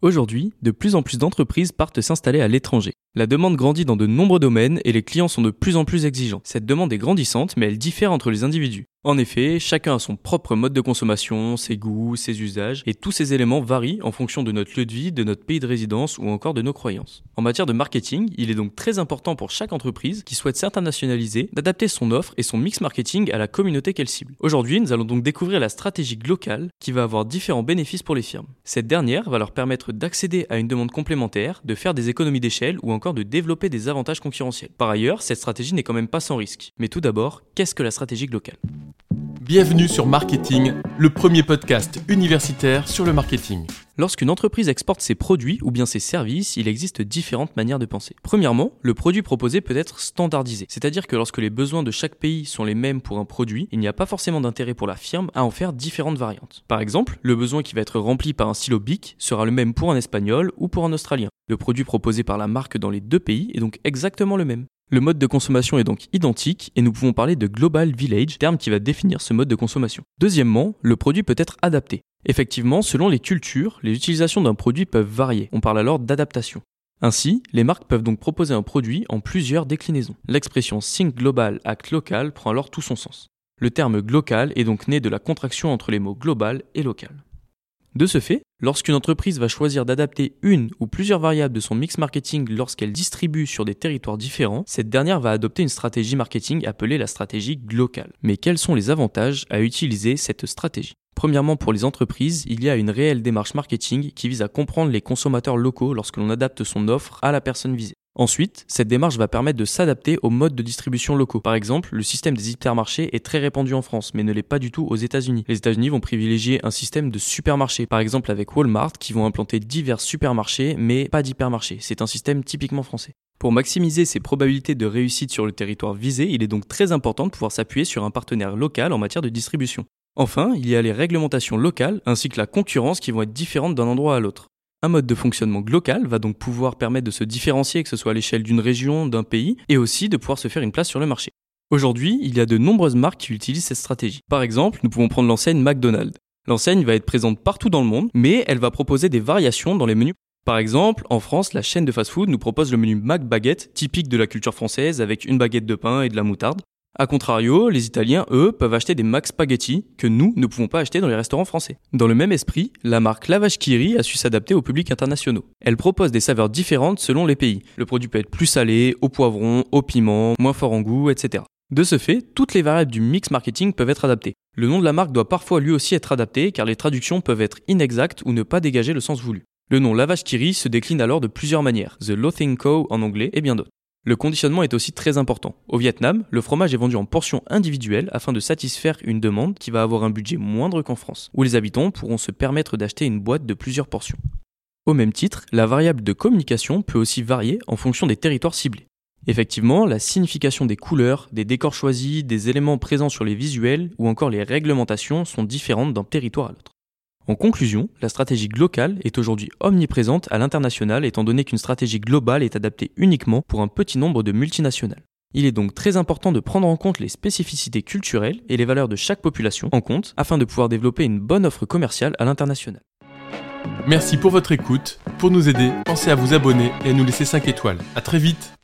Aujourd'hui, de plus en plus d'entreprises partent s'installer à l'étranger. La demande grandit dans de nombreux domaines et les clients sont de plus en plus exigeants. Cette demande est grandissante, mais elle diffère entre les individus. En effet, chacun a son propre mode de consommation, ses goûts, ses usages, et tous ces éléments varient en fonction de notre lieu de vie, de notre pays de résidence ou encore de nos croyances. En matière de marketing, il est donc très important pour chaque entreprise qui souhaite s'internationaliser d'adapter son offre et son mix marketing à la communauté qu'elle cible. Aujourd'hui, nous allons donc découvrir la stratégie locale qui va avoir différents bénéfices pour les firmes. Cette dernière va leur permettre d'accéder à une demande complémentaire, de faire des économies d'échelle ou encore de développer des avantages concurrentiels. Par ailleurs, cette stratégie n'est quand même pas sans risque. Mais tout d'abord, qu'est-ce que la stratégie locale? Bienvenue sur Marketing, le premier podcast universitaire sur le marketing. Lorsqu'une entreprise exporte ses produits ou bien ses services, il existe différentes manières de penser. Premièrement, le produit proposé peut être standardisé, c'est-à-dire que lorsque les besoins de chaque pays sont les mêmes pour un produit, il n'y a pas forcément d'intérêt pour la firme à en faire différentes variantes. Par exemple, le besoin qui va être rempli par un stylo BIC sera le même pour un espagnol ou pour un australien. Le produit proposé par la marque dans les deux pays est donc exactement le même. Le mode de consommation est donc identique et nous pouvons parler de Global Village, terme qui va définir ce mode de consommation. Deuxièmement, le produit peut être adapté. Effectivement, selon les cultures, les utilisations d'un produit peuvent varier. On parle alors d'adaptation. Ainsi, les marques peuvent donc proposer un produit en plusieurs déclinaisons. L'expression Think Global Act Local prend alors tout son sens. Le terme glocal est donc né de la contraction entre les mots global et local. De ce fait, lorsqu'une entreprise va choisir d'adapter une ou plusieurs variables de son mix marketing lorsqu'elle distribue sur des territoires différents, cette dernière va adopter une stratégie marketing appelée la stratégie locale. Mais quels sont les avantages à utiliser cette stratégie? Premièrement, pour les entreprises, il y a une réelle démarche marketing qui vise à comprendre les consommateurs locaux lorsque l'on adapte son offre à la personne visée. Ensuite, cette démarche va permettre de s'adapter aux modes de distribution locaux. Par exemple, le système des hypermarchés est très répandu en France, mais ne l'est pas du tout aux États-Unis. Les États-Unis vont privilégier un système de supermarchés, par exemple avec Walmart, qui vont implanter divers supermarchés, mais pas d'hypermarchés. C'est un système typiquement français. Pour maximiser ses probabilités de réussite sur le territoire visé, il est donc très important de pouvoir s'appuyer sur un partenaire local en matière de distribution. Enfin, il y a les réglementations locales ainsi que la concurrence qui vont être différentes d'un endroit à l'autre. Un mode de fonctionnement local va donc pouvoir permettre de se différencier, que ce soit à l'échelle d'une région, d'un pays, et aussi de pouvoir se faire une place sur le marché. Aujourd'hui, il y a de nombreuses marques qui utilisent cette stratégie. Par exemple, nous pouvons prendre l'enseigne McDonald's. L'enseigne va être présente partout dans le monde, mais elle va proposer des variations dans les menus. Par exemple, en France, la chaîne de fast-food nous propose le menu Mac Baguette, typique de la culture française, avec une baguette de pain et de la moutarde. A contrario, les Italiens, eux, peuvent acheter des Max Spaghetti que nous ne pouvons pas acheter dans les restaurants français. Dans le même esprit, la marque Lavage Kiri a su s'adapter au public internationaux. Elle propose des saveurs différentes selon les pays. Le produit peut être plus salé, au poivron, au piment, moins fort en goût, etc. De ce fait, toutes les variables du mix marketing peuvent être adaptées. Le nom de la marque doit parfois lui aussi être adapté car les traductions peuvent être inexactes ou ne pas dégager le sens voulu. Le nom Lavage Kiri se décline alors de plusieurs manières, The Loathing Co en anglais et bien d'autres. Le conditionnement est aussi très important. Au Vietnam, le fromage est vendu en portions individuelles afin de satisfaire une demande qui va avoir un budget moindre qu'en France, où les habitants pourront se permettre d'acheter une boîte de plusieurs portions. Au même titre, la variable de communication peut aussi varier en fonction des territoires ciblés. Effectivement, la signification des couleurs, des décors choisis, des éléments présents sur les visuels ou encore les réglementations sont différentes d'un territoire à l'autre. En conclusion, la stratégie locale est aujourd'hui omniprésente à l'international étant donné qu'une stratégie globale est adaptée uniquement pour un petit nombre de multinationales. Il est donc très important de prendre en compte les spécificités culturelles et les valeurs de chaque population en compte afin de pouvoir développer une bonne offre commerciale à l'international. Merci pour votre écoute. Pour nous aider, pensez à vous abonner et à nous laisser 5 étoiles. A très vite